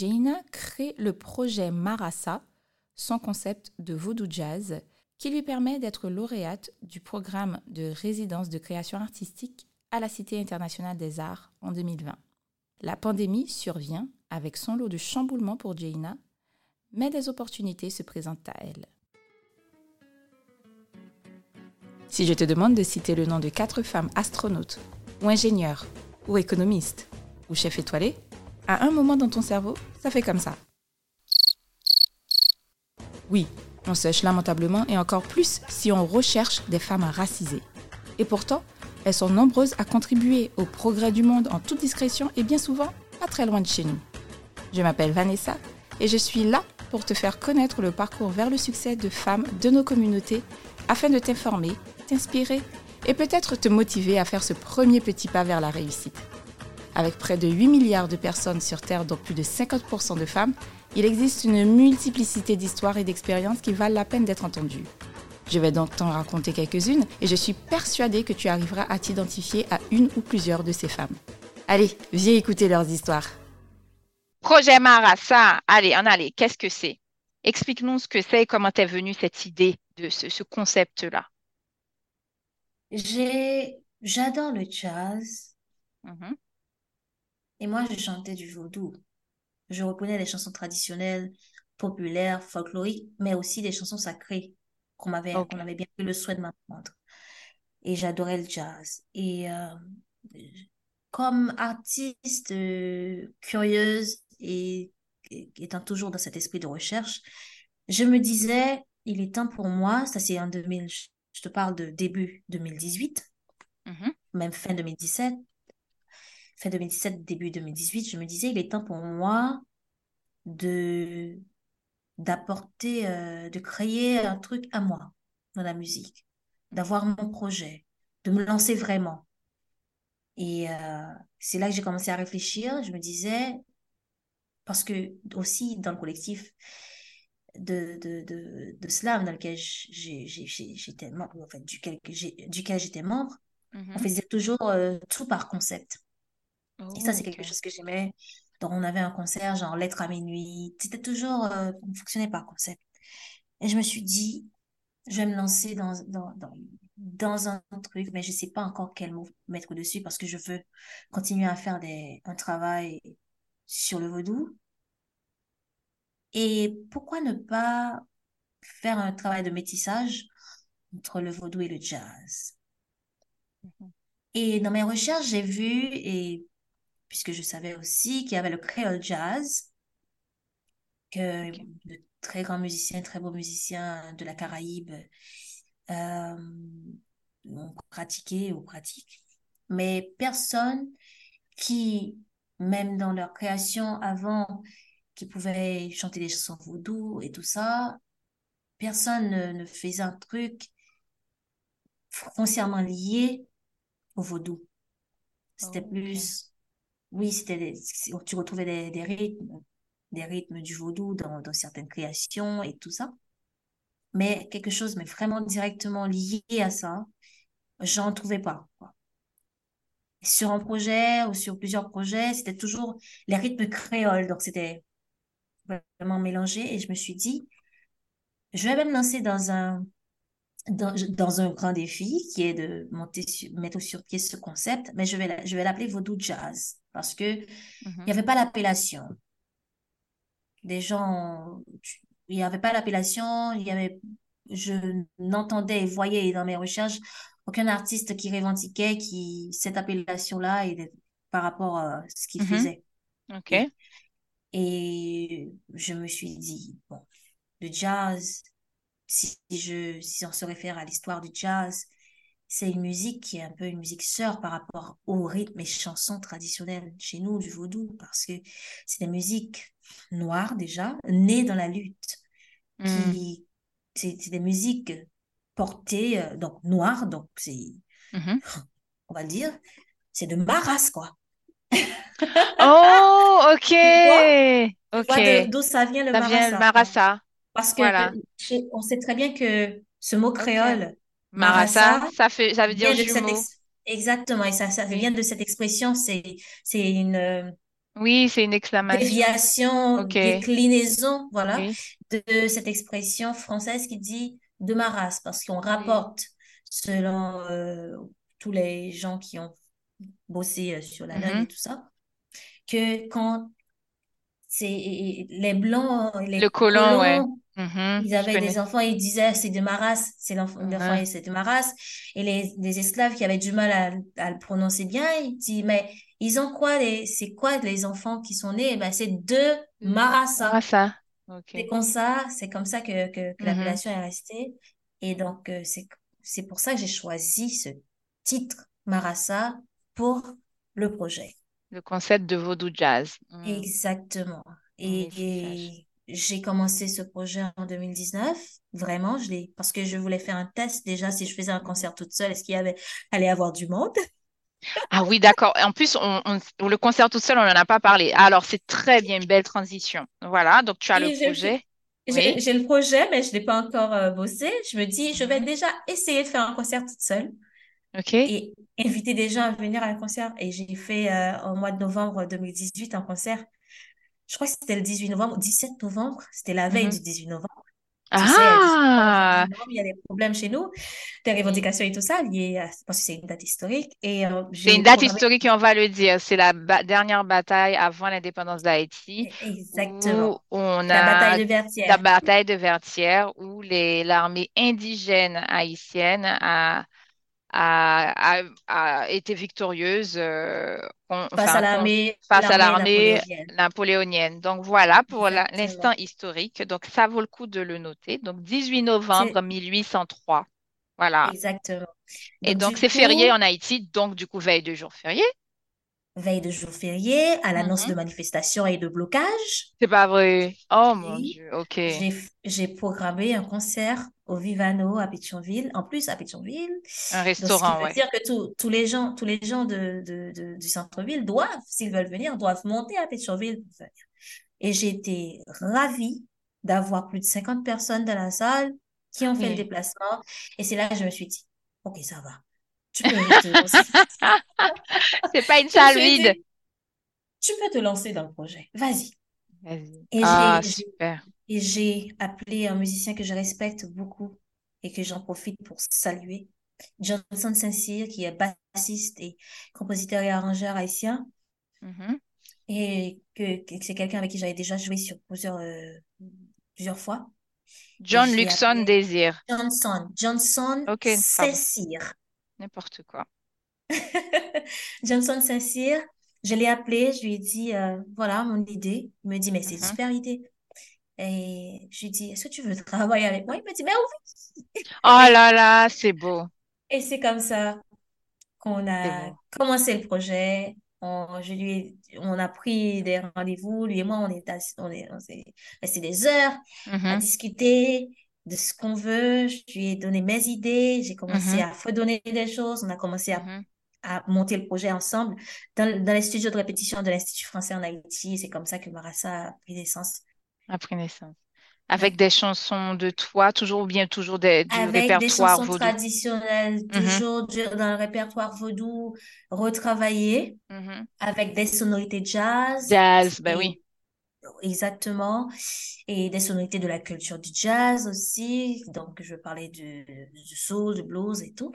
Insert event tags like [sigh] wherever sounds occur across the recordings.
Jaina crée le projet Marassa, son concept de vaudou jazz, qui lui permet d'être lauréate du programme de résidence de création artistique à la Cité internationale des arts en 2020. La pandémie survient avec son lot de chamboulements pour Jaina, mais des opportunités se présentent à elle. Si je te demande de citer le nom de quatre femmes astronautes, ou ingénieures, ou économistes, ou chefs étoilés, à un moment dans ton cerveau, ça fait comme ça. Oui, on sèche lamentablement et encore plus si on recherche des femmes racisées. Et pourtant, elles sont nombreuses à contribuer au progrès du monde en toute discrétion et bien souvent pas très loin de chez nous. Je m'appelle Vanessa et je suis là pour te faire connaître le parcours vers le succès de femmes de nos communautés afin de t'informer t'inspirer et peut-être te motiver à faire ce premier petit pas vers la réussite. Avec près de 8 milliards de personnes sur Terre, dont plus de 50% de femmes, il existe une multiplicité d'histoires et d'expériences qui valent la peine d'être entendues. Je vais donc t'en raconter quelques-unes et je suis persuadée que tu arriveras à t'identifier à une ou plusieurs de ces femmes. Allez, viens écouter leurs histoires. Projet Marassa, allez, en allez, qu'est-ce que c'est? Explique-nous ce que c'est et comment est venue cette idée de ce concept-là. J'ai, j'adore le jazz Mhm. Et moi je chantais du vaudou. Je reconnais les chansons traditionnelles, populaires, folkloriques, mais aussi des chansons sacrées qu'on m'avait, qu'on avait bien pris le soin de m'apprendre. Et j'adorais le jazz. Et euh, comme artiste euh, curieuse et, et étant toujours dans cet esprit de recherche, je me disais, il est temps pour moi, ça c'est en 2000, je te parle de début 2018, Mhm. même fin 2017, fin 2017, début 2018, je me disais, il est temps pour moi de d'apporter, euh, de créer un truc à moi dans la musique, d'avoir mon projet, de me lancer vraiment. Et euh, c'est là que j'ai commencé à réfléchir. Je me disais, parce que aussi dans le collectif de, de, de, de slam dans lequel j'étais membre, en fait, duquel, j'étais membre, on Mhm. faisait toujours euh, tout par concept. Et ça, c'est quelque chose que j'aimais. Donc, on avait un concert, genre Lettre à minuit. C'était toujours, euh, on fonctionnait par concept. Et je me suis dit, je vais me lancer dans, dans, dans, dans un truc, mais je sais pas encore quel mot mettre dessus parce que je veux continuer à faire des, un travail sur le vaudou. Et pourquoi ne pas faire un travail de métissage entre le vaudou et le jazz? Mhm. Et dans mes recherches, j'ai vu, et puisque je savais aussi qu'il y avait le créole jazz, que de très grands musiciens, très beaux musiciens de la Caraïbe euh, ont pratiqué ou pratiquent, mais personne qui, même dans leur création avant, qui pouvait chanter des chansons vaudou et tout ça, personne ne, ne faisait un truc foncièrement lié au vaudou. C'était Oh, plus, oui, c'était tu retrouvais des, rythmes, des rythmes du vaudou dans, dans certaines créations et tout ça. Mais quelque chose, mais vraiment directement lié à ça, j'en trouvais pas, quoi. Sur un projet ou sur plusieurs projets, c'était toujours les rythmes créoles. Donc, c'était vraiment mélangé. Et je me suis dit, je vais me lancer dans un, dans, dans un grand défi qui est de monter sur, mettre sur pied ce concept, mais je vais, je vais l'appeler Vaudou Jazz parce que il Mhm. n'y avait pas l'appellation. Des gens, il n'y avait pas l'appellation, il y avait, je n'entendais et voyais dans mes recherches aucun artiste qui revendiquait qui, cette appellation-là et par rapport à ce qu'il Mhm. faisait. Ok. Et je me suis dit, bon, le jazz, si je, si on se réfère à l'histoire du jazz, c'est une musique qui est un peu une musique sœur par rapport aux rythmes et chansons traditionnelles chez nous, du vaudou, parce que c'est des musiques noires déjà, nées dans la lutte, Mm. qui, c'est c'est des musiques portées, euh, donc noires, donc c'est, Mhm. [laughs] on va le dire, c'est de ma race, quoi. [laughs] Oh, ok. Tu vois? Tu Ok. vois de- d'où ça vient le Ça vient le marassa. Parce que Voilà. on sait très bien que ce mot créole, Marassa, marassa, ça fait, ça veut dire jumeau. ex- exactement, et ça, ça vient de cette expression, c'est, une, Oui, c'est une exclamation. déviation, déclinaison, voilà, Oui. de cette expression française qui dit de ma race, parce qu'on rapporte, selon euh, tous les gens qui ont bossé euh, sur la langue Mhm. et tout ça, que quand les blancs, les Le colon, ouais. colons, Mhm. ils avaient des enfants, ils disaient c'est de ma race, c'est l'enfant, Mhm. c'est de ma race. Et les, les esclaves qui avaient du mal à, à le prononcer bien, ils disent mais ils ont quoi les, c'est quoi les enfants qui sont nés? Ben, c'est de ma race. Ah, ça. OK. C'est comme ça, c'est comme ça que, que, que Mhm. l'appellation est restée. Et donc, euh, c'est, c'est pour ça que j'ai choisi ce titre, Marassa, pour le projet. Le concept de vaudou jazz. Mm. Exactement. Oui, Et, j'ai commencé ce projet en 2019. Vraiment, je l'ai, parce que je voulais faire un test déjà si je faisais un concert toute seule, est-ce qu'il y avait, allait y avoir du monde? Ah oui, d'accord. En plus, on, on- le concert tout seul, on n'en a pas parlé. Alors, c'est très bien, une belle transition. Voilà, donc tu as le Et j'ai le, projet. j'ai Oui. le projet, mais je l'ai pas encore euh, bossé. Je me dis, je vais Mhm. déjà essayer de faire un concert toute seule. Et inviter des gens à venir à un concert. Et j'ai fait euh, au mois de novembre 2018 un concert. Je crois que c'était le 18 novembre, 17 novembre. C'était la veille Mhm. du 18 novembre. Tu sais, 18 Ah, il y a des problèmes chez nous, des revendications et tout ça, liées à, parce que c'est une date historique. Et euh, C'est une date programmé historique et on va le dire. C'est la ba- dernière bataille avant l'indépendance d'Haïti où exactement on la a bataille de la Vertières. bataille de Vertières où l'armée indigène haïtienne a, a, a, a été victorieuse euh, face enfin, à l'armée, face à l'armée l'armée napoléonienne. napoléonienne. Donc voilà pour l'instant historique. Donc ça vaut le coup de le noter. Donc 18 novembre C'est 1803. Voilà. exactement. Et Donc, c'est férié en Haïti, donc du coup veille de jour férié. Veille de jour férié, à l'annonce Mhm. de manifestations et de blocages, C'est pas vrai. Oh mon Dieu, ok. j'ai programmé un concert au Vivano à Pétionville. En plus, à Pétionville, Un donc ce qui restaurant, veut ouais. dire que tous tous les gens, tous les gens de, de, de- du centre-ville doivent, s'ils veulent venir, doivent monter à Pétionville pour venir. Et j'ai été ravie d'avoir plus de 50 personnes dans la salle qui ont fait le déplacement. Et c'est là que je me suis dit, OK, ça va. Tu peux te lancer. [laughs] C'est pas une salle vide. dit, tu peux te lancer dans le projet. Vas-y. Vas-y. Et Ah, super. Et j'ai appelé un musicien que je respecte beaucoup et que j'en profite pour saluer, Johnson Saint-Cyr, qui est bassiste et compositeur et arrangeur haïtien, Mhm. et que, que c'est quelqu'un avec qui j'avais déjà joué sur plusieurs, euh, plusieurs fois. John Luxon Désir. Johnson, Johnson Ok, pardon. Saint-Cyr. N'importe quoi. [laughs] Johnson Saint-Cyr, je l'ai appelé, je lui ai dit, euh, voilà mon idée. Il me dit, mais c'est une Mhm. super idée. Et je lui ai dit, est-ce que tu veux [laughs] travailler avec moi? Il me dit, mais oui. Oh [laughs] là là, c'est beau. Et c'est comme ça qu'on a commencé le projet. On, je lui ai- on a pris des rendez-vous, lui et moi, on est on est, on s'est resté des heures à Mhm. discuter de ce qu'on veut. Je lui ai donné mes idées, j'ai commencé Mhm. à fredonner des choses, on a commencé à, Mhm. à monter le projet ensemble dans, dans les studios de répétition de l'Institut français en Haïti. C'est comme ça que Marassa a pris naissance. Après naissance. Avec des chansons de toi, toujours ou bien toujours des- du Avec des répertoire chansons vaudou? traditionnelles, Mhm. toujours dans le répertoire vaudou, retravaillées. Mhm. avec des sonorités jazz Jazz, ben oui. Exactement. Et des sonorités de la culture du jazz aussi. Donc je parlais du, du soul du blues et tout.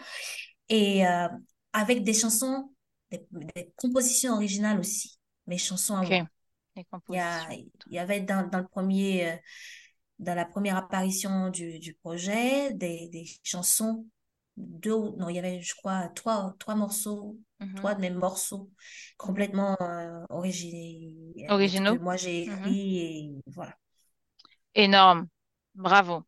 Et euh, avec des chansons des, des compositions originales aussi. Mes chansons à moi. Il y a il y avait dans, dans le premier euh, dans la première apparition du, du projet des, des chansons deux non il y avait je crois trois trois morceaux Mhm. trois mêmes morceaux complètement euh, originaux que Originaux? moi j'ai Mhm. écrit et voilà Énorme. Bravo.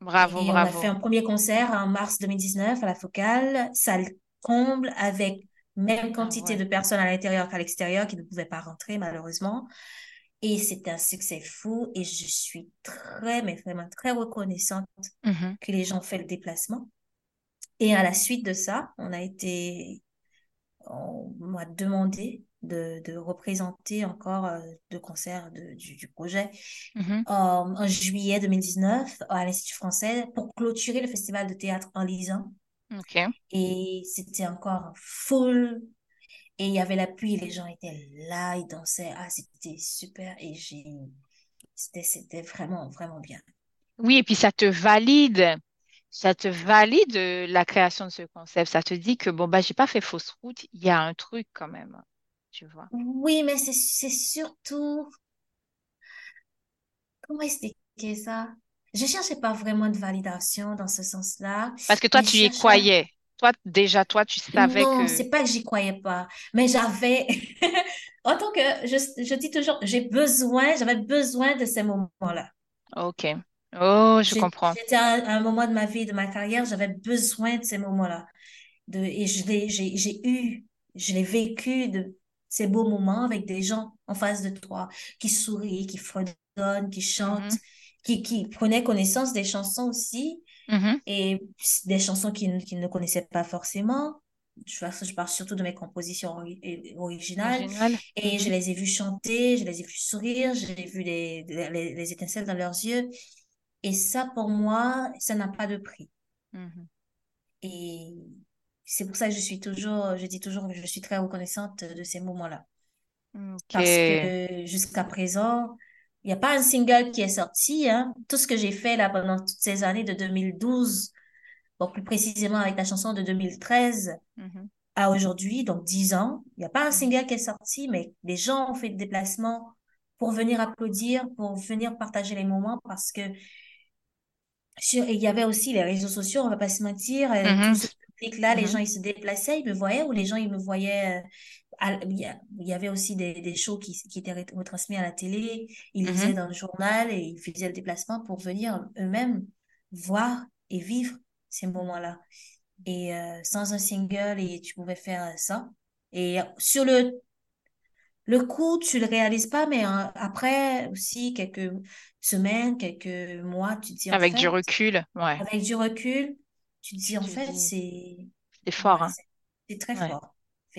Bravo, et on a fait bravo. un premier concert en mars 2019 à la Focale salle comble avec même Ah quantité ouais. de personnes à l'intérieur qu'à l'extérieur qui ne pouvaient pas rentrer malheureusement et c'était un succès fou et je suis très mais vraiment très reconnaissante Mhm. que les gens fait le déplacement et à la suite de ça on a été on m'a demandé de, de représenter encore euh, deux concerts de- du, du projet Mhm. euh, en juillet 2019 à l'Institut français pour clôturer le festival de théâtre en lisant. Ok. Et c'était encore full. Et il y avait la pluie, les gens étaient là, ils dansaient. Ah, c'était super. Et j'ai, c'était, c'était vraiment, vraiment bien. Oui, et puis ça te valide. Ça te valide euh, la création de ce concept? Ça te dit que, bon, bah, j'ai pas fait fausse route. Il y a un truc quand même, tu vois? Oui, mais c'est, c'est surtout, comment expliquer ça? Je cherchais pas vraiment de validation dans ce sens-là, Parce que toi, tu y croyais. Toi, déjà, toi, tu savais Non, que... c'est pas que j'y croyais pas, mais j'avais, [laughs] en tant que, je, je dis toujours, j'ai besoin, j'avais besoin de ces moments-là. OK. Oh, je comprends. J'étais à, un à un moment de ma vie, de ma carrière, j'avais besoin de ces moments-là. De, et je l'ai, j'ai, j'ai eu, je l'ai vécu de ces beaux moments avec des gens en face de toi qui sourient, qui fredonnent, qui chantent, Mhm, qui, qui prenaient connaissance des chansons aussi mhm. et des chansons qu'ils qu'ils ne connaissaient pas forcément. Je, parle- je parle surtout de mes compositions ori- originales. Original. Et je Mhm, les ai vus chanter, je les ai vus sourire, j'ai vu les, les, les étincelles dans leurs yeux. Et ça, pour moi, ça n'a pas de prix. mhm. Et c'est pour ça que je suis toujours, je dis toujours que je suis très reconnaissante de ces moments-là. Parce que jusqu'à présent, il n'y a pas un single qui est sorti, hein. Tout ce que j'ai fait là pendant toutes ces années de 2012 bon, plus précisément avec la chanson de 2013 Mhm, à aujourd'hui, donc 10 ans. Il n'y a pas un mhm, single qui est sorti, mais les gens ont fait des déplacements pour venir applaudir, pour venir partager les moments, parce que sur, et il y avait aussi les réseaux sociaux, on va pas se mentir, euh, tout ce public-là, les mhm, gens, ils se déplaçaient, ils me voyaient, ou les gens, ils me voyaient, euh, à- il y avait aussi des, des shows qui, qui étaient retransmis à la télé, ils lisaient dans le journal et ils faisaient le déplacement pour venir eux-mêmes voir et vivre ces moments-là. Et euh, sans un single, et tu pouvais faire ça. Et sur le, le coup, tu le réalises pas, mais euh, après aussi, quelques semaines, quelques mois, tu te dis en Avec du fait, recul, ouais. avec du recul, tu te dis en fait, c'est c'est fort, hein. c'est très Ouais, fort,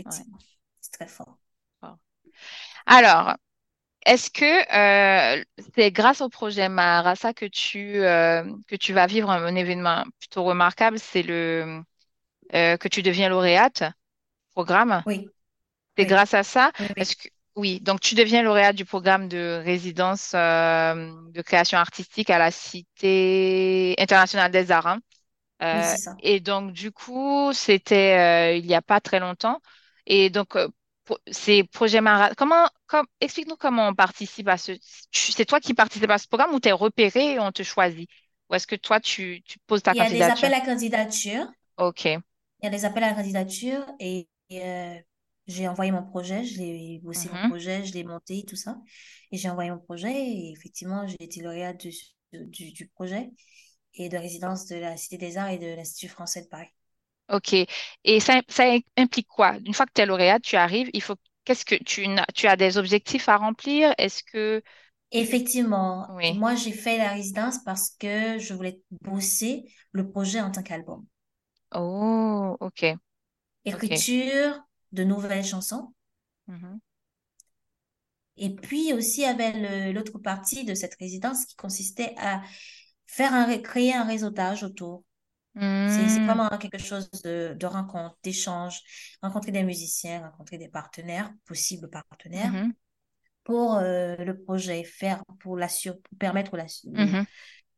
ouais. effectivement. C'est très fort. Alors, est-ce que euh, c'est grâce au projet Maharasa que tu, euh, que tu vas vivre un, un événement plutôt remarquable, c'est le euh, que tu deviens lauréate programme? Oui, C'est oui, grâce à ça? oui, Est-ce que oui, donc tu deviens lauréate du programme de résidence euh, de création artistique à la Cité internationale des arts. hein. Oui, Euh, c'est ça. et donc, du coup, c'était euh, il n'y a pas très longtemps. Et donc, euh, pour- c'est Projet Mara. Comment, com- explique-nous comment on participe à ce. tu- C'est toi qui participes à ce programme ou t'es repéré et on te choisit? Ou est-ce que toi, tu, tu poses ta Il y a des candidature? appels à candidature. OK. Il y a des appels à candidature et, j'ai envoyé mon projet, je l'ai bossé mon Mhm. projet, je l'ai monté, tout ça. Et j'ai envoyé mon projet et effectivement, j'ai été lauréate du, du, du projet et de résidence de la Cité des Arts et de l'Institut français de Paris. OK. Et ça, ça implique quoi? Une fois que tu es lauréate, tu arrives, il faut. Qu'est-ce que tu, tu as des objectifs à remplir? Est-ce que. Effectivement, Oui. moi, j'ai fait la résidence parce que je voulais bosser le projet en tant qu'album. Oh, OK. OK. Écriture de nouvelles chansons. Mhm. Et puis aussi, il y avait le- l'autre partie de cette résidence qui consistait à faire un, ré- créer un réseautage autour. C'est, c'est Hmm. vraiment quelque chose de, de rencontre, d'échange, rencontrer des musiciens, rencontrer des partenaires, possibles partenaires, Mhm. pour euh, le projet, faire pour la sur- pour permettre la,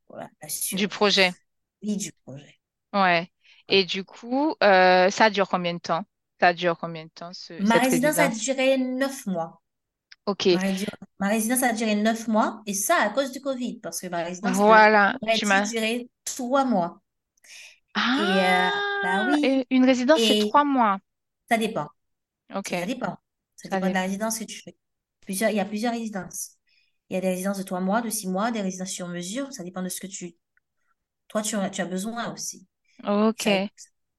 voilà, la Du projet. survie du projet. Ouais. Et du coup, euh, ça dure combien de temps? Ça dure combien de temps, ce- Ma cette résidence a duré neuf mois. OK. Ma, résidence a duré neuf mois, et ça à cause du Covid, parce que ma résidence de- Voilà. m'as. durer trois mois. Et euh, bah Ah, oui, et une résidence, c'est trois mois. ça dépend. Ça OK. dépend. Ça Ça dépend de la résidence que tu fais. Plusieurs, il y a plusieurs résidences. Il y a des résidences de trois mois, de six mois, des résidences sur mesure. Ça dépend de ce que tu, toi, tu as, tu as besoin aussi. Ça, OK.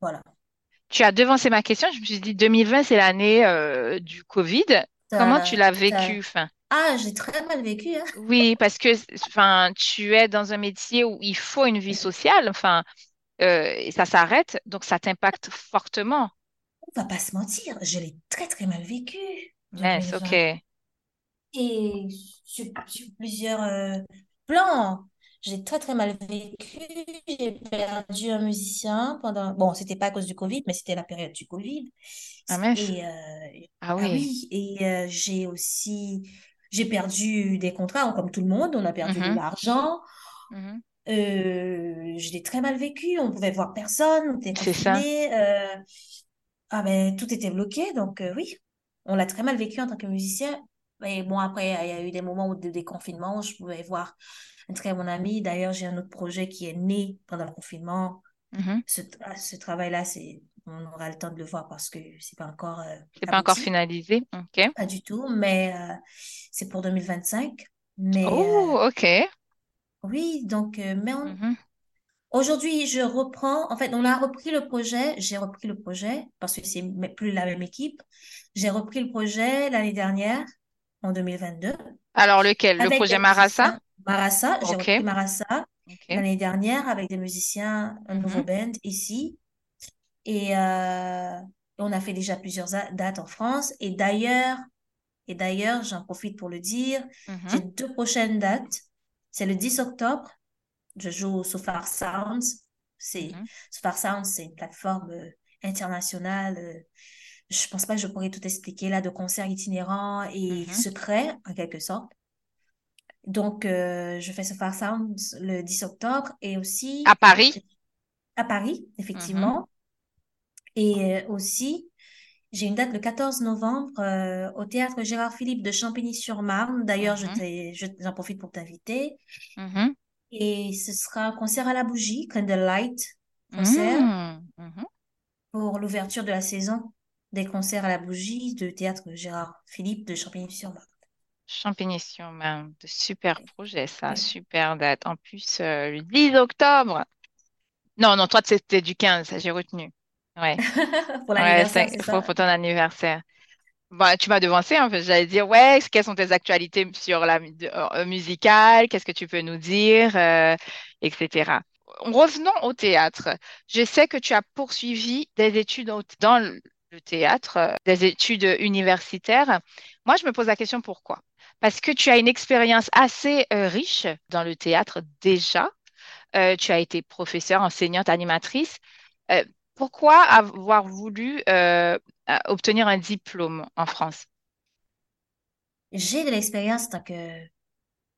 voilà. Tu as devancé ma question. Je me suis dit, 2020, c'est l'année euh, du Covid. Comment tu l'as vécu? Enfin, Ah, j'ai très mal vécu, hein. [laughs] oui, parce que enfin, tu es dans un métier où il faut une vie sociale. Enfin, euh, et ça s'arrête, donc ça t'impacte fortement. On va pas se mentir, je l'ai très très mal vécu, 2020. OK. Et sur, sur plusieurs euh, plans. J'ai très très mal vécu. J'ai perdu un musicien pendant. Bon, c'était pas à cause du Covid, mais c'était la période du Covid. Ah. Et euh, Ah ah oui. et euh, j'ai aussi j'ai perdu des contrats, comme tout le monde. On a perdu de Mhm, l'argent. Euh, je l'ai très mal vécu. On pouvait voir personne. On était C'est ça. confinés. Ah ben, tout était bloqué. Donc oui, on l'a très mal vécu en tant que musicien. Mais bon, après, il y a eu des moments où de déconfinement, où je pouvais voir un très bon ami. D'ailleurs, j'ai un autre projet qui est né pendant le confinement. Mhm. Ce, ah, ce travail-là, c'est, on aura le temps de le voir parce que c'est pas encore euh, C'est pas encore finalisé. OK. Pas du tout, mais euh, c'est pour 2025. Mais euh, Oh, OK. oui, donc, euh, mais on- Mhm, aujourd'hui, je reprends. En fait, on a repris le projet. J'ai repris le projet parce que c'est plus la même équipe. J'ai repris le projet l'année dernière, en 2022, Alors, lequel? Le projet Marassa? Marassa, j'ai. Marassa l'année dernière avec des musiciens, un nouveau Mhm, band ici. Et euh, on a fait déjà plusieurs dates en France. Et d'ailleurs, et d'ailleurs, j'en profite pour le dire, j'ai mhm, deux prochaines dates. C'est le 10 octobre. Je joue au Sofar Sounds. C'est, mhm, Sofar Sounds, c'est une plateforme euh, internationale. Je pense pas que je pourrais tout expliquer là, de concerts itinérants et mhm. secrets, en quelque sorte. Donc, euh, je fais Sofar Sounds le 10 octobre et À aussi Paris? à Paris, effectivement. Et euh, aussi, j'ai une date le 14 novembre euh, au théâtre Gérard Philippe de Champigny-sur-Marne. D'ailleurs, je mhm, je- j'en profite pour t'inviter. mhm, Et ce sera un concert à la bougie, Candlelight concert, pour l'ouverture de la saison des concerts à la bougie de théâtre Gérard Philippe de Champigny-sur-Marne. Champigny-sur-Marne. De super projet, ça. Oui. Super date. En plus, euh, le 10 octobre. Non, non, toi, c'était du 15, j'ai retenu. Ouais. [laughs] Pour l'anniversaire, ton anniversaire. Bah, tu m'as devancé, en fait. J'allais dire, ouais, quelles sont tes actualités sur la euh, musicale? Qu'est-ce que tu peux nous dire, euh, etc. Revenons au théâtre. Je sais que tu as poursuivi des études dans le théâtre, euh, des études universitaires. Moi, je me pose la question pourquoi? Parce que tu as une expérience assez euh, riche dans le théâtre déjà. Euh, tu as été professeure, enseignante, animatrice. Euh, pourquoi avoir voulu euh, obtenir un diplôme en France? J'ai de l'expérience en tant que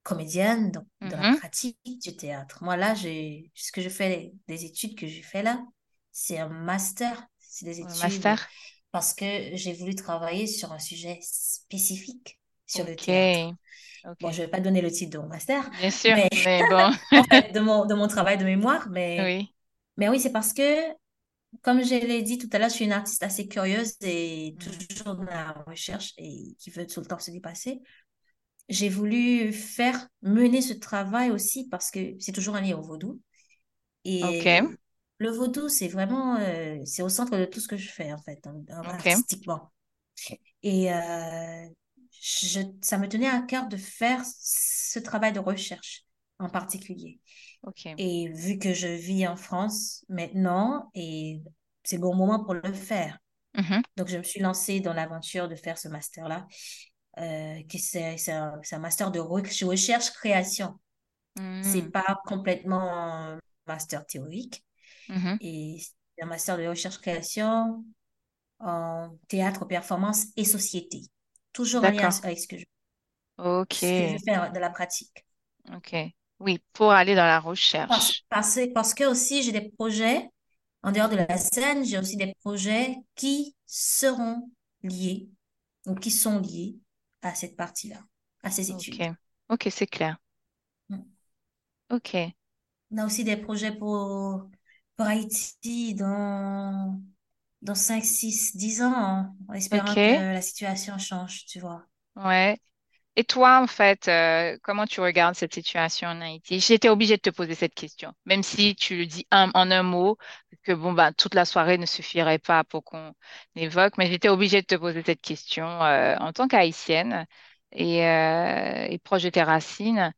comédienne dans, dans la Mhm. pratique du théâtre. Moi, là, ce que je fais, des études que j'ai fait là, c'est un master. C'est des études master? parce que j'ai voulu travailler sur un sujet spécifique sur le Ok, théâtre. Bon, je vais pas donner le titre de mon master, Bien sûr, mais mais [laughs] bon, en fait, de mon, de mon travail de mémoire, mais, oui. mais oui, c'est parce que, comme je l'ai dit tout à l'heure, je suis une artiste assez curieuse et Mhm. toujours dans la recherche et qui veut tout le temps se dépasser. J'ai voulu faire mener ce travail aussi parce que c'est toujours un lien au vaudou. Ok, Et le vaudou, c'est vraiment, euh, c'est au centre de tout ce que je fais, en fait, en- en- ok, artistiquement. Et euh, je, ça me tenait à cœur de faire ce travail de recherche en particulier. Et vu que je vis en France maintenant, et c'est le bon moment pour le faire. Mhm. Donc, je me suis lancée dans l'aventure de faire ce master-là, euh, qui c'est c'est un, c'est un master de re- recherche-création. C'est Mhm. pas complètement un master théorique, Mhm. et c'est un master de recherche-création en théâtre, performance et société. Toujours en lien avec ce que je, Ok, ce que je fais de la pratique. ok. Oui, pour aller dans la recherche. parce, parce que aussi, j'ai des projets, en dehors de la scène, j'ai aussi des projets qui seront liés ou qui sont liés à cette partie-là, à ces études. ok, c'est clair. Mm. Ok, On a aussi des projets pour, pour Haïti dans, dans 5 6 10 ans, hein, en espérant que la situation change, tu vois. ouais. Et toi, en fait, euh, comment tu regardes cette situation en Haïti? J'étais obligée de te poser cette question, même si tu le dis un- en un mot, que bon, bah, toute la soirée ne suffirait pas pour qu'on évoque, mais j'étais obligée de te poser cette question euh, en tant qu'Haïtienne et, euh, et proche de tes racines.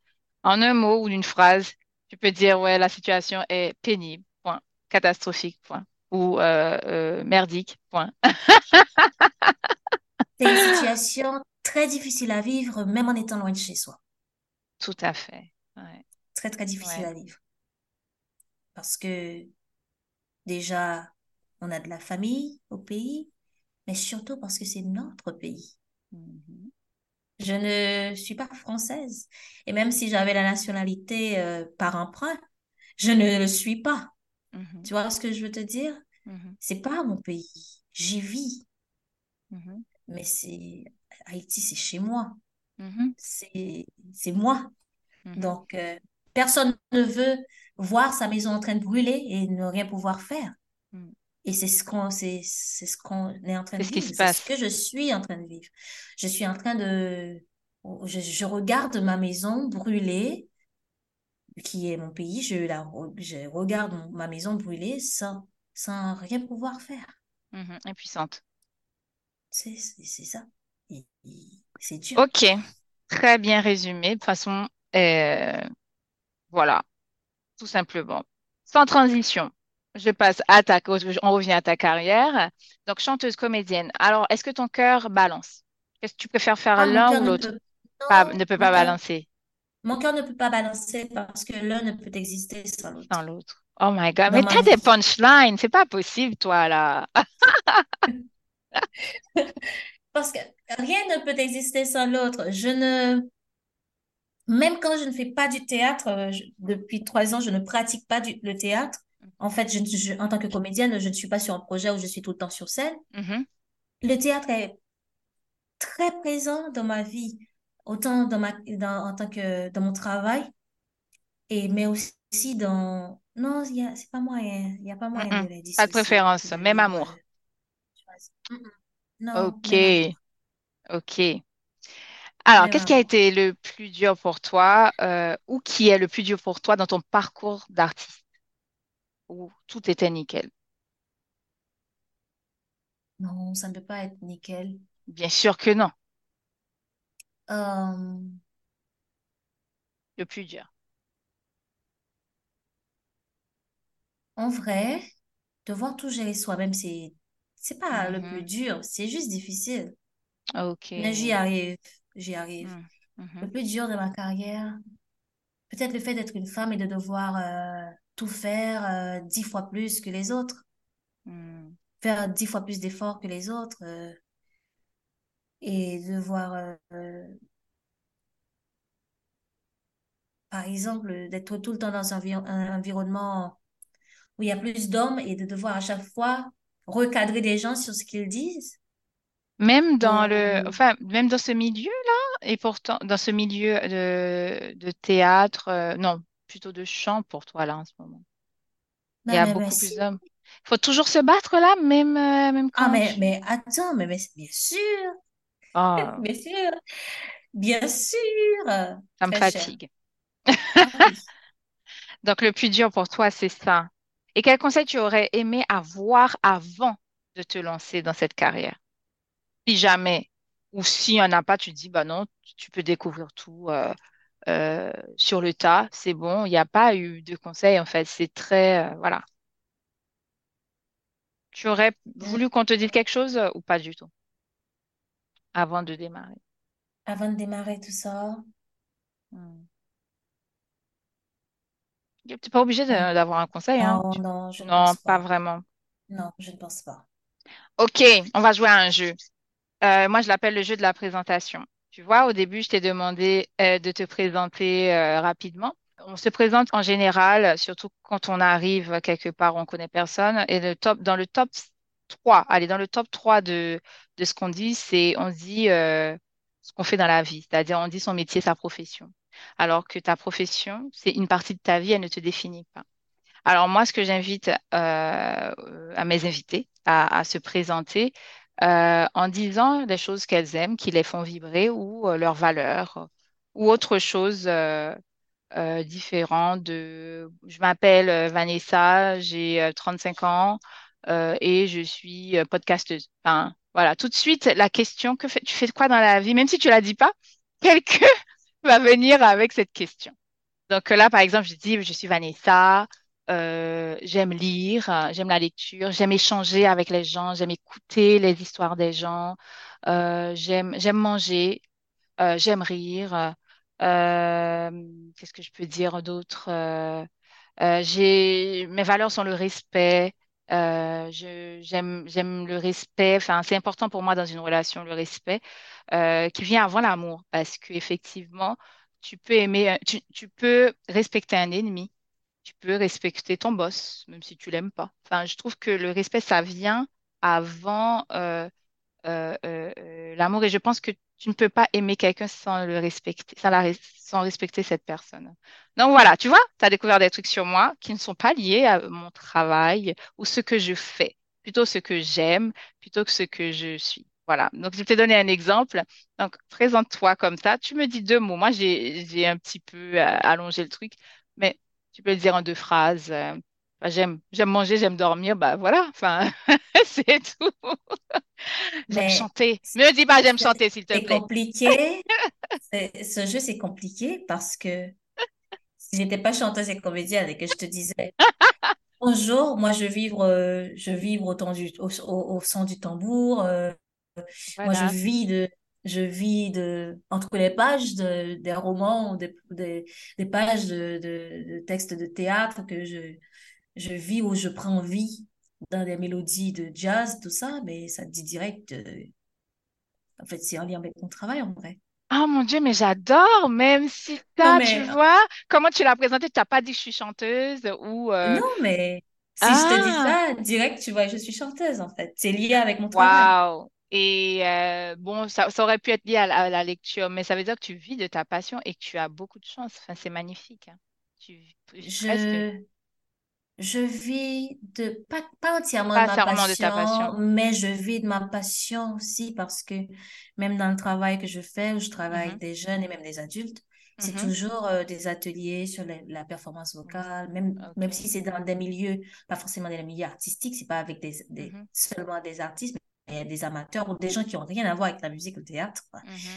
En un mot ou d'une phrase, tu peux dire, ouais, la situation est pénible, catastrophique, point, ou euh, euh, merdique, point. [laughs] C'est une situation très difficile à vivre, même en étant loin de chez soi. Tout à fait. Ouais. très, très difficile Ouais. à vivre. Parce que déjà, on a de la famille au pays, mais surtout parce que c'est notre pays. Mhm. Je ne suis pas française. Et même si j'avais la nationalité euh, par emprunt, je ne le suis pas. Mhm. Tu vois ce que je veux te dire? Mhm. C'est pas mon pays. J'y vis. Mhm. Mais c'est Haïti, c'est chez moi. Mhm. C'est moi. Donc, euh, personne ne veut voir sa maison en train de brûler et ne rien pouvoir faire. Et c'est ce qu'on c'est, ce qu'on est en train de vivre. C'est ce que je suis en train de vivre. Je suis en train de... Je, je regarde ma maison brûler, qui est mon pays. Je, la, re- je regarde mon- ma maison brûler sans, sans rien pouvoir faire. Mhm. Impuissante. C'est ça. Et- et c'est dur. Ok, très bien résumé. De toute façon, euh, voilà, tout simplement. Sans transition, je passe à ta, on revient à ta carrière. Donc, chanteuse, comédienne. Alors, est-ce que ton cœur balance? Est-ce que tu préfères faire Ah, l'un ou ne l'autre? peut... Pas, Non, ne peut pas balancer mon cœur ne peut pas balancer parce que l'un ne peut exister sans sans l'autre. Oh my God, mais ma t'as des punchlines, c'est pas possible, toi, là. [laughs] Parce que rien ne peut exister sans l'autre. Je ne... Même quand je ne fais pas du théâtre, euh, je- depuis trois ans, je ne pratique pas du- le théâtre. En fait, je, en tant que comédienne, je ne suis pas sur un projet où je suis tout le temps sur scène. Mhm. Le théâtre est très présent dans ma vie, autant dans ma, dans, en tant que dans mon travail, et, mais aussi dans... Non, il y a, c'est pas moyen. Il n'y a pas moyen de les Pas de préférence, même amour. Non, Ok, même amour. ok. Alors, qu'est-ce qui a été le plus dur pour toi, euh, ou qui est le plus dur pour toi dans ton parcours d'artiste, où tout était nickel? Non, ça ne peut pas être nickel. Bien sûr que non, Euh, le plus dur. en vrai, devoir tout gérer soi-même, c'est, c'est pas le plus Mhm. dur, c'est juste difficile. Ok. Mais j'y arrive, j'y arrive. Mm. Le plus dur de ma carrière, peut-être le fait d'être une femme et de devoir euh, tout faire euh, dix fois plus que les autres, Mm. faire dix fois plus d'efforts que les autres, euh, et devoir, euh, euh, par exemple, d'être tout le temps dans un, envi- un environnement où il y a plus d'hommes et de devoir à chaque fois recadrer des gens sur ce qu'ils disent. Même dans le, Ou, enfin, même dans ce milieu-là, et pourtant, dans ce milieu de, de théâtre, euh, non, plutôt de chant pour toi, là, en ce moment. Il y ben, a mais, mais beaucoup si. plus d'hommes. Il faut toujours se battre, là, même, euh, même Ah, quand mais, tu... mais attends, mais, mais bien sûr, Oh, bien sûr, bien sûr, ça me très fatigue. Ah. [laughs] Donc, le plus dur pour toi, c'est ça. Et quel conseil tu aurais aimé avoir avant de te lancer dans cette carrière? Si jamais, ou s'il n'y en a pas, tu dis, bah non, tu peux découvrir tout euh, euh, sur le tas, c'est bon, il n'y a pas eu de conseil, en fait, c'est très, euh, voilà. Tu aurais voulu qu'on te dise quelque chose ou pas du tout? Avant de démarrer? Avant de démarrer tout ça, Hmm. Tu n'es pas obligé d'avoir un conseil, hein? non, je ne Non, pense pas pas. vraiment. Non, je ne pense pas. Ok, on va jouer à un jeu. Euh, moi, je l'appelle le jeu de la présentation. Tu vois, au début, je t'ai demandé euh, de te présenter euh, rapidement. On se présente en général, surtout quand on arrive quelque part on connaît personne. Et le top, dans le top 3, allez, dans le top 3 de, de ce qu'on dit, c'est on dit euh, ce qu'on fait dans la vie, c'est-à-dire on dit son métier, sa profession. Alors que ta profession, c'est une partie de ta vie, elle ne te définit pas. Alors moi, ce que j'invite euh, à mes invités à, se présenter euh, en disant des choses qu'elles aiment, qui les font vibrer ou leurs valeurs ou autre chose euh, euh, différent de... Je m'appelle Vanessa, j'ai euh, 35 ans euh, et je suis euh, podcasteuse. Enfin, voilà, tout de suite, la question, que tu fais quoi dans la vie? Même si tu la dis pas, [laughs] quelqu'un va venir avec cette question. Donc euh, là, par exemple, je dis, je suis Vanessa, j'aime lire, j'aime la lecture, j'aime échanger avec les gens, j'aime écouter les histoires des gens, euh, j'aime, manger, j'aime rire. qu'est-ce que je peux dire d'autre? Mes valeurs sont le respect. Euh, j'aime, le respect. Enfin, c'est important pour moi dans une relation, le respect, euh, qui vient avant l'amour. Parce qu'effectivement, tu peux aimer, un- tu, peux respecter un ennemi. Tu peux respecter ton boss, même si tu l'aimes pas. Enfin, je trouve que le respect, ça vient avant, euh, euh, euh, euh, l'amour et je pense que tu ne peux pas aimer quelqu'un sans le respecter, sans, respecter cette personne. Donc voilà, tu vois, tu as découvert des trucs sur moi qui ne sont pas liés à mon travail ou ce que je fais, plutôt ce que j'aime, plutôt que ce que je suis. Voilà, donc je vais te donner un exemple. Donc, présente-toi comme ça. Tu me dis deux mots. Moi, j'ai, un petit peu euh, allongé le truc, mais tu peux le dire en deux phrases. Bah, j'aime, j'aime manger, j'aime dormir. Bah voilà, enfin, [laughs] c'est tout. [laughs] J'aime Mais chanter. Ne dis pas j'aime chanter, s'il te c'est plaît. compliqué. C'est- Ce jeu, c'est compliqué parce que si j'étais pas chanteuse et comédienne et que je te disais, [laughs] bonjour, moi je vivre, euh, je vivre au, temps du, au, au, au son du tambour, euh, moi je vis de, je vis de, entre les pages de, des romans, des, des, des pages de, de, de textes de théâtre que je, je vis ou je prends vie dans des mélodies de jazz, tout ça, mais ça te dit direct, euh, en fait, c'est en lien avec mon travail en vrai. Oh mon Dieu, mais j'adore, même si Non, t'as, tu mais vois, comment tu l'as présenté, tu n'as pas dit que je suis chanteuse ou... euh, Non, mais si je te dis Ah, ça, direct, tu vois, je suis chanteuse en fait. C'est lié avec mon travail. waouh. Et euh, bon, ça, ça aurait pu être lié à la, à la lecture, mais ça veut dire que tu vis de ta passion et que tu as beaucoup de chance. Enfin, c'est magnifique, hein. Tu, presque Je, vis de, pas, pas entièrement de ma serment de ta passion. passion, mais je vis de ma passion aussi parce que même dans le travail que je fais, où je travaille avec Mhm, des jeunes et même des adultes, c'est mhm, toujours euh, des ateliers sur la, la performance vocale, même, même si c'est dans des milieux, pas forcément les milieux artistiques, c'est pas avec des, des, Mhm, seulement des artistes, mais il y a des amateurs ou des gens qui ont rien à voir avec la musique ou le théâtre.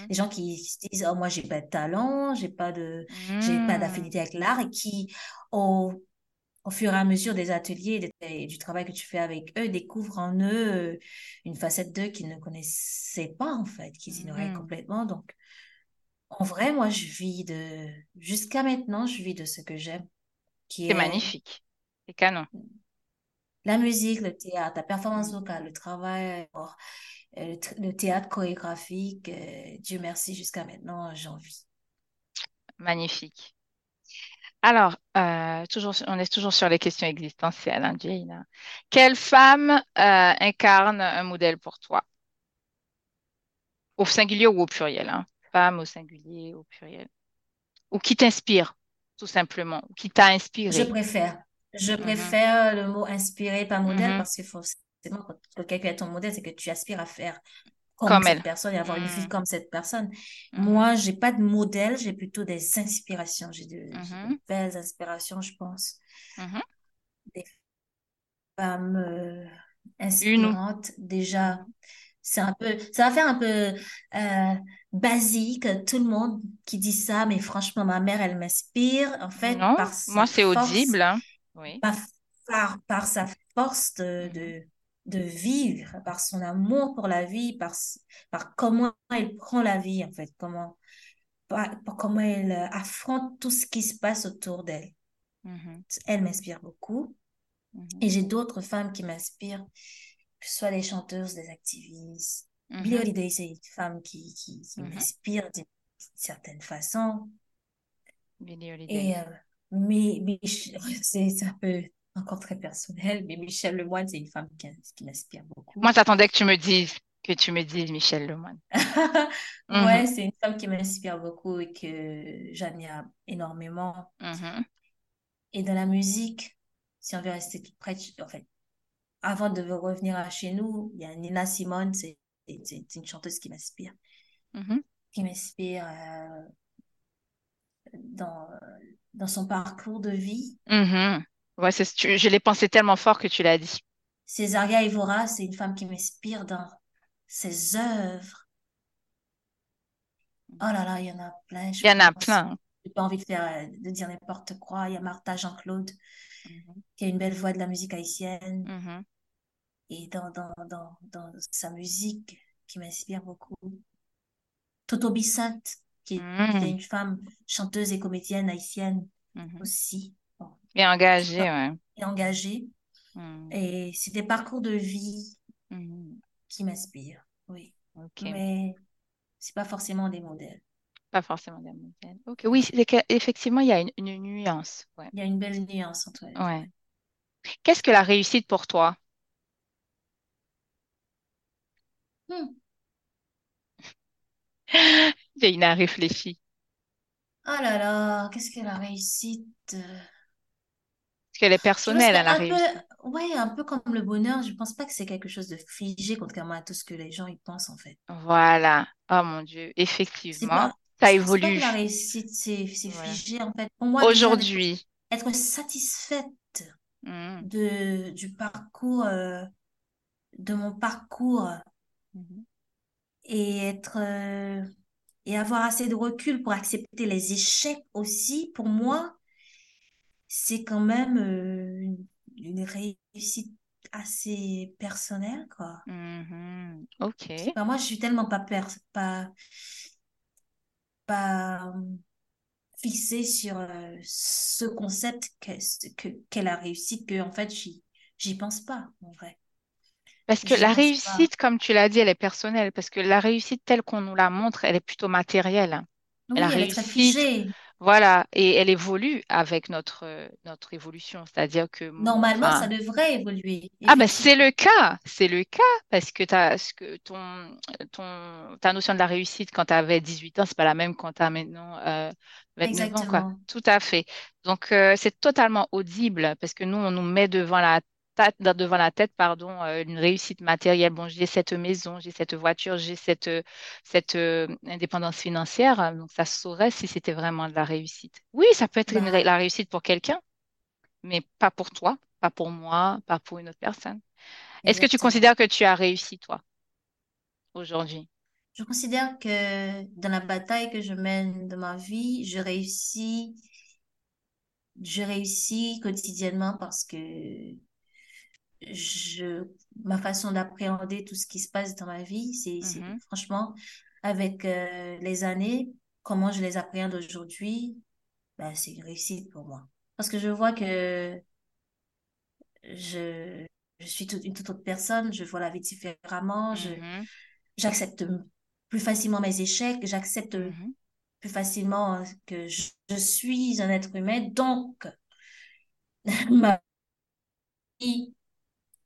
Des gens qui se disent, oh, moi, j'ai pas de talent, j'ai pas de, j'ai pas mhm. d'affinité avec l'art et qui, au, au fur et à mesure des ateliers et du travail que tu fais avec eux, découvrent en eux euh, une facette d'eux qu'ils ne connaissaient pas, en fait, qu'ils ignoraient Mhm. complètement. Donc, en vrai, moi, je vis de, jusqu'à maintenant, je vis de ce que j'aime, C'est est magnifique. C'est canon. la musique, le théâtre, la performance vocale, le travail, euh, le théâtre chorégraphique. euh, Dieu merci, jusqu'à maintenant, j'en vis. Magnifique. Alors, euh, toujours, on est toujours sur les questions existentielles, hein, Jane. Quelle femme euh, incarne un modèle pour toi? Au singulier ou au pluriel, hein? Femme au singulier, au pluriel. Ou qui t'inspire, tout simplement, ou qui t'a Je inspiré. préfère. Je Mhm, préfère le mot inspiré, pas modèle, mhm. parce que forcément, quand quelqu'un est ton modèle, c'est que tu aspires à faire comme Comme cette elle. personne et avoir une vie Mhm, comme cette personne. mhm, Moi, j'ai pas de modèle, j'ai plutôt des inspirations. J'ai de, mhm, belles inspirations, je pense. mhm. Des femmes euh, Une inspirantes. Déjà, c'est un peu, ça va faire un peu euh, basique, tout le monde qui dit ça, mais franchement, ma mère, elle m'inspire, en fait, Non, par moi c'est audible, hein. Oui. par, par, par sa force de, Mhm, de, de vivre, par son amour pour la vie, par, par comment elle prend la vie, en fait, comment, par, par comment elle euh, affronte tout ce qui se passe autour d'elle. mhm, Elle m'inspire beaucoup. mhm, Et j'ai d'autres femmes qui m'inspirent, que ce soit des chanteuses, des activistes. Billie mhm, Holiday, c'est une femme qui, qui, qui mhm. m'inspire d'une certaine façon. Billie Holiday. Et, euh, mais, mais [laughs] c'est un peu encore très personnel, mais Michelle Lemoine, c'est une femme qui, qui m'inspire beaucoup. Moi, j'attendais que tu me dises, que tu me dises Michel Lemoine. [laughs] Mhm, Ouais, c'est une femme qui m'inspire beaucoup et que j'admire énormément. mhm, Et dans la musique, si on veut rester tout près, en fait, avant de revenir à chez nous, il y a Nina Simone, c'est une chanteuse qui m'inspire, mhm, qui m'inspire euh, dans, dans son parcours de vie. Ouais, c'est, tu- je l'ai pensé tellement fort que tu l'as dit. Césaria Evora, c'est une femme qui m'inspire dans ses œuvres. Oh là là, il y en a plein, je Il y en a plein. J'ai pas envie de faire, de dire n'importe quoi. Il y a Martha Jean-Claude, Mhm, qui a une belle voix de la musique haïtienne. mhm. Et dans, dans, dans, dans sa musique, qui m'inspire beaucoup. Toto Bissant, qui était Mhm. une femme chanteuse et comédienne haïtienne Mhm. aussi, qui engagé, ouais. est engagée. Mhm. Et c'est des parcours de vie Mhm. qui m'inspirent, oui. Ok. Mais c'est pas forcément des modèles. Pas forcément des modèles. Ok, oui, effectivement, il y a une, une nuance. Ouais. Il y a une belle nuance entre les deux. Ouais. Qu'est-ce que la réussite pour toi? Hmm. [laughs] Jaina réfléchit. Oh là là, qu'est-ce que la réussite? Qu'elle est personnelle, hein, la un peu, réussite. ouais, un peu comme le bonheur, je pense pas que c'est quelque chose de figé, contrairement à tout ce que les gens y pensent en fait. Voilà. Oh mon Dieu, effectivement, pas, ça pense pas que évolue. la réussite c'est figé en fait. Pour moi, Aujourd'hui. être satisfaite Mhm. de du parcours, euh, de mon parcours Mhm. et être euh, et avoir assez de recul pour accepter les échecs aussi, pour moi, c'est quand même euh, une, réussite assez personnelle, quoi. Je sais Ok. moi, je suis tellement pas, pers- pas, pas euh, fixée sur euh, ce concept qu'est que, qu'est la réussite que, en fait, j'y, j'y pense pas, en vrai. Parce que la pas. réussite, comme tu l'as dit, elle est personnelle. Parce que la réussite telle qu'on nous la montre, elle est plutôt matérielle. La elle est très figée. Voilà, et elle évolue avec notre, euh, notre évolution. C'est-à-dire que Normalement, ça devrait évoluer, Ah ben c'est le cas, c'est le cas, parce que, ce que ton, ton, ta notion de la réussite quand tu avais 18 ans, c'est pas la même quand tu as maintenant euh, 29 ans, quoi. Exactement. Tout à fait. Donc euh, c'est totalement audible, parce que nous, on nous met devant la tête, devant la tête, pardon, euh, une réussite matérielle. Bon, j'ai cette maison, j'ai cette voiture, j'ai cette, euh, cette euh, indépendance financière, donc ça se saurait si c'était vraiment de la réussite. Oui, ça peut être une Bah, la réussite pour quelqu'un, mais pas pour toi, pas pour moi, pas pour une autre personne. Est-ce que tu considères que tu as réussi, toi, aujourd'hui? Je considère que dans la bataille que je mène de ma vie, je réussis, je réussis quotidiennement parce que je, ma façon d'appréhender tout ce qui se passe dans ma vie, c'est, Mhm, franchement, avec euh, les années, comment je les appréhende aujourd'hui, ben, c'est une réussite pour moi. Parce que je vois que je, je suis une toute autre personne, je vois la vie différemment, je, mhm, j'accepte plus facilement mes échecs, j'accepte mhm. plus facilement que je, je suis un être humain. Donc, [laughs] ma vie,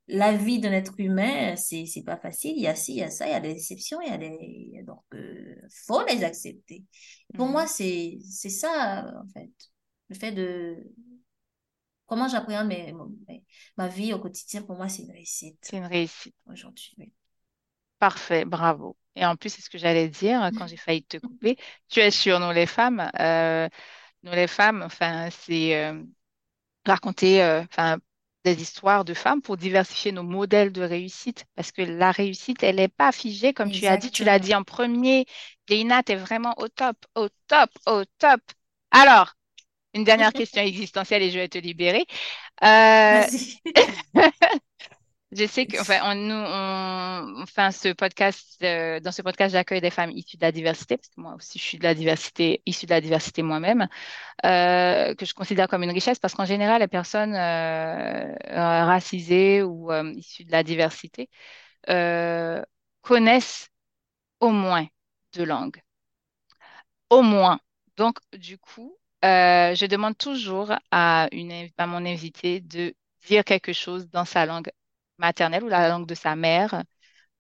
la vie d'un être humain, c'est, c'est pas facile. Il y a ci, il y a ça, il y a des déceptions, il y a des, donc, euh, faut les accepter. Pour moi, mhm. c'est, c'est ça, en fait. Le fait de, comment j'appréhende mes, mes- ma vie au quotidien, pour moi, c'est une réussite C'est une réussite. aujourd'hui. oui. Parfait, bravo. Et en plus, c'est ce que j'allais dire quand j'ai failli te [laughs] couper. Tu es sur Nous les femmes. Euh, nous les femmes, enfin, c'est euh, raconter euh, enfin, des histoires de femmes pour diversifier nos modèles de réussite. Parce que la réussite, elle n'est pas figée, comme tu as dit. Tu l'as dit en premier. Léina, tu es vraiment au top, au top, au top. Alors, une dernière [laughs] question existentielle et je vais te libérer. Euh. [laughs] Je sais que, enfin, nous, on, ce podcast, euh, dans ce podcast, j'accueille des femmes issues de la diversité, parce que moi aussi, je suis de la diversité, issue de la diversité moi-même, euh, que je considère comme une richesse, parce qu'en général, les personnes euh, racisées ou issues de la diversité connaissent au moins deux langues, au moins. Donc, du coup, je demande toujours à, une, à mon invité de dire quelque chose dans sa langue maternelle ou la langue de sa mère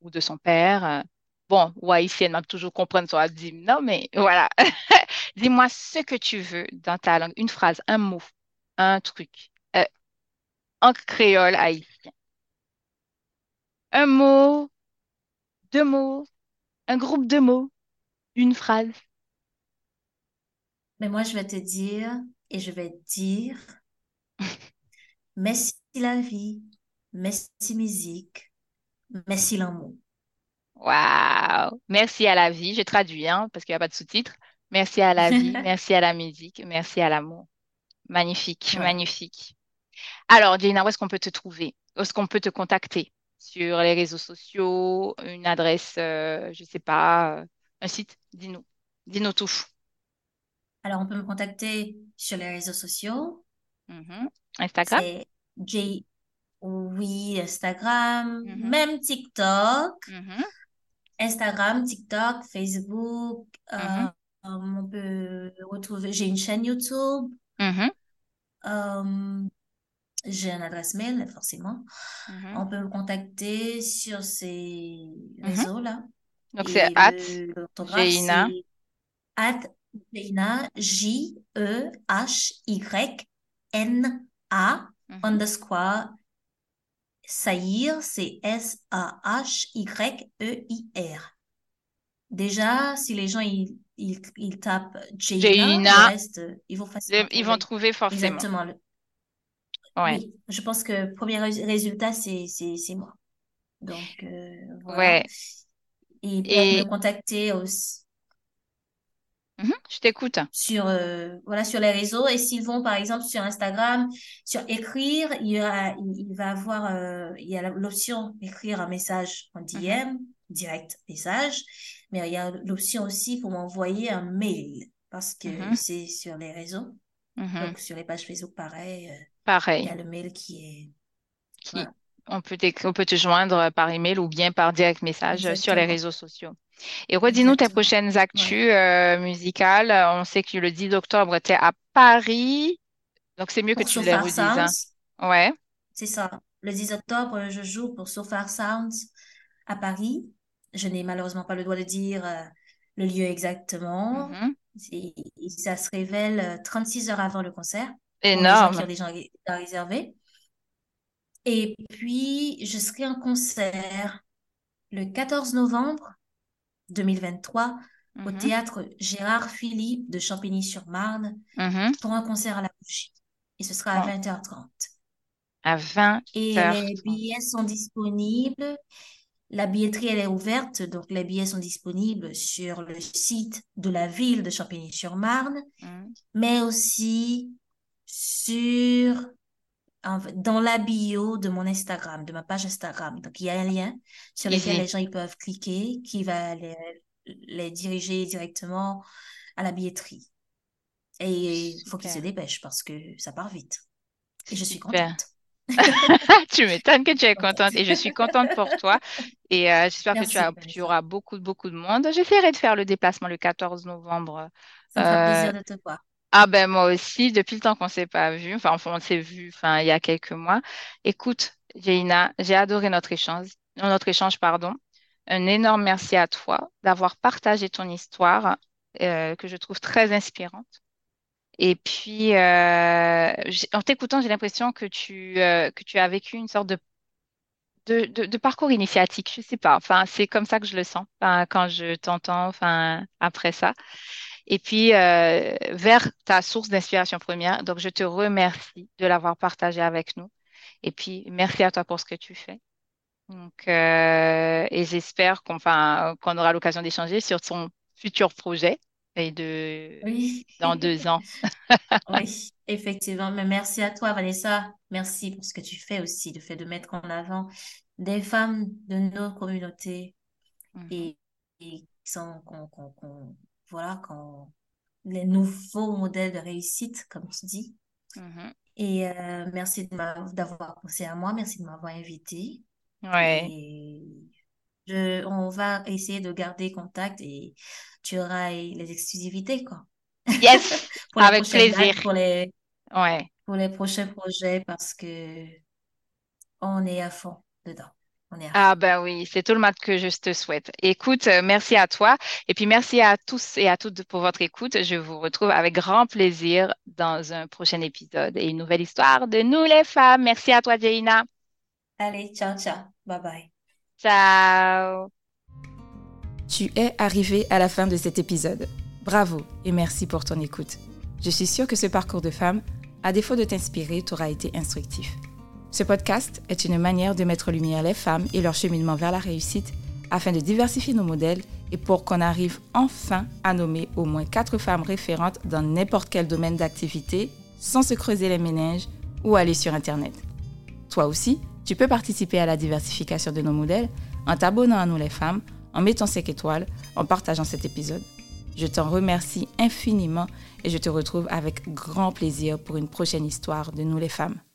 ou de son père. euh, Bon, ou haïtienne, m'a toujours comprendre soit dit non, mais voilà. [laughs] Dis-moi ce que tu veux dans ta langue, une phrase, un mot, un truc, euh, en créole haïtien. Un mot, deux mots, un groupe de mots, une phrase. Mais moi, je vais te dire, et je vais dire, [laughs] merci la vie, merci musique, merci l'amour. Waouh! Merci à la vie, je traduis, hein, parce qu'il n'y a pas de sous-titres. Merci à la [laughs] vie, merci à la musique, merci à l'amour. Magnifique, Ouais. magnifique. Alors, Gina, où est-ce qu'on peut te trouver? Où est-ce qu'on peut te contacter? Sur les réseaux sociaux, une adresse, euh, je sais pas, euh, un site, dis-nous. Dis-nous tout. Alors, on peut me contacter sur les réseaux sociaux. Mhm. Instagram? C'est. Oui, Instagram, Mhm. même TikTok. Mhm. Instagram, TikTok, Facebook. euh, Mhm. on peut retrouver. J'ai une chaîne YouTube. Euh, j'ai une adresse mail, forcément. On peut me contacter sur ces réseaux-là. Donc, c'est at c'est at J-E-H-Y-N-A Mhm. underscore Saïr, c'est S-A-H-Y-E-I-R. Déjà, si les gens ils, ils, ils tapent euh, ils vont facilement Le- Ils vont trouver. forcément. Exactement. le- Ouais. Oui, je pense que le premier rés- résultat, c'est moi. Donc, euh, voilà. Ouais. Et ils peuvent me Et contacter aussi Mhm. je t'écoute. sur, euh, voilà, sur les réseaux. Et s'ils vont, par exemple, sur Instagram, sur écrire, il y aura, il, il va avoir, euh, il y a l'option écrire un message en Mhm. DM, direct message. Mais il y a l'option aussi pour m'envoyer un mail parce que Mhm. c'est sur les réseaux. Mhm. Donc, sur les pages Facebook, pareil, euh, il y Pareil. a le mail qui est, Qui, voilà, on peut on peut te joindre par email ou bien par direct message sur les réseaux sociaux. Et redis-nous tes prochaines Ouais. actus euh, musicales. On sait que le 10 octobre, tu es à Paris. Donc, c'est mieux que tu les redises, hein. Ouais. c'est ça. Le 10 octobre, je joue pour Sofar Sounds à Paris. Je n'ai malheureusement pas le droit de dire euh, le lieu exactement. Mhm. Et ça se révèle euh, 36 heures avant le concert pour les gens qui Énorme. ont. Et puis, je serai en concert le 14 novembre 2023 au Mhm. théâtre Gérard Philippe de Champigny-sur-Marne Mhm. pour un concert à la bougie. Et ce sera à Bon, 20h30. à Et 20h30. les billets sont disponibles. La billetterie, elle est ouverte, donc les billets sont disponibles sur le site de la ville de Champigny-sur-Marne, Mhm. mais aussi sur, dans la bio de mon Instagram, de ma page Instagram. Donc, il y a un lien sur lequel les gens ils peuvent cliquer, qui va les, les diriger directement à la billetterie. Et il faut qu'ils se dépêchent parce que ça part vite. Et je suis contente. [laughs] Tu m'étonnes que tu es Contente. et je suis contente pour toi. [laughs] Et euh, j'espère que tu as, auras beaucoup, beaucoup de monde. J'essaierai de faire le déplacement le 14 novembre. Ça me fera Euh, plaisir de te voir. Ah ben moi aussi, depuis le temps qu'on ne s'est pas vu, enfin enfin, on s'est vu enfin, il y a quelques mois. Écoute, Jaina, j'ai adoré notre échange, notre échange, pardon. Un énorme merci à toi d'avoir partagé ton histoire euh, que je trouve très inspirante. Et puis, euh, en t'écoutant, j'ai l'impression que tu, euh, que tu as vécu une sorte de, de, parcours initiatique. Je sais pas. Enfin, c'est comme ça que je le sens enfin, quand je t'entends enfin, après ça. Et puis, euh, vers ta source d'inspiration première. Donc, je te remercie de l'avoir partagé avec nous. Et puis, merci à toi pour ce que tu fais. Donc, euh, et j'espère qu'on enfin, aura l'occasion d'échanger sur ton futur projet et de Oui. dans deux ans. [laughs] Oui, effectivement. Mais merci à toi, Vanessa. Merci pour ce que tu fais aussi, le fait de mettre en avant des femmes de nos communautés Mhm. et, et qui sont, qu'on, voilà, qu'on, les nouveaux modèles de réussite, comme tu dis. Mhm. Et euh, merci d'avoir pensé à moi, merci de m'avoir invité. Ouais. Et je, on va essayer de garder contact et tu auras les exclusivités, quoi. Yes, [laughs] Pour avec plaisir. dates, pour les, Ouais. pour les prochains projets parce que on est à fond dedans. Ah ben oui, c'est tout le mal que je te souhaite. Écoute, euh, merci à toi et puis merci à tous et à toutes pour votre écoute. Je vous retrouve avec grand plaisir dans un prochain épisode et une nouvelle histoire de nous les femmes. Merci à toi, Jaina. Allez, ciao, ciao. Bye bye. Ciao. Tu es arrivé à la fin de cet épisode. Bravo et merci pour ton écoute. Je suis sûre que ce parcours de femme, à défaut de t'inspirer, t'aura été instructif. Ce podcast est une manière de mettre en lumière les femmes et leur cheminement vers la réussite afin de diversifier nos modèles et pour qu'on arrive enfin à nommer au moins quatre femmes référentes dans n'importe quel domaine d'activité sans se creuser les méninges ou aller sur Internet. Toi aussi, tu peux participer à la diversification de nos modèles en t'abonnant à nous les femmes, en mettant 5 étoiles, en partageant cet épisode. Je t'en remercie infiniment et je te retrouve avec grand plaisir pour une prochaine histoire de nous les femmes.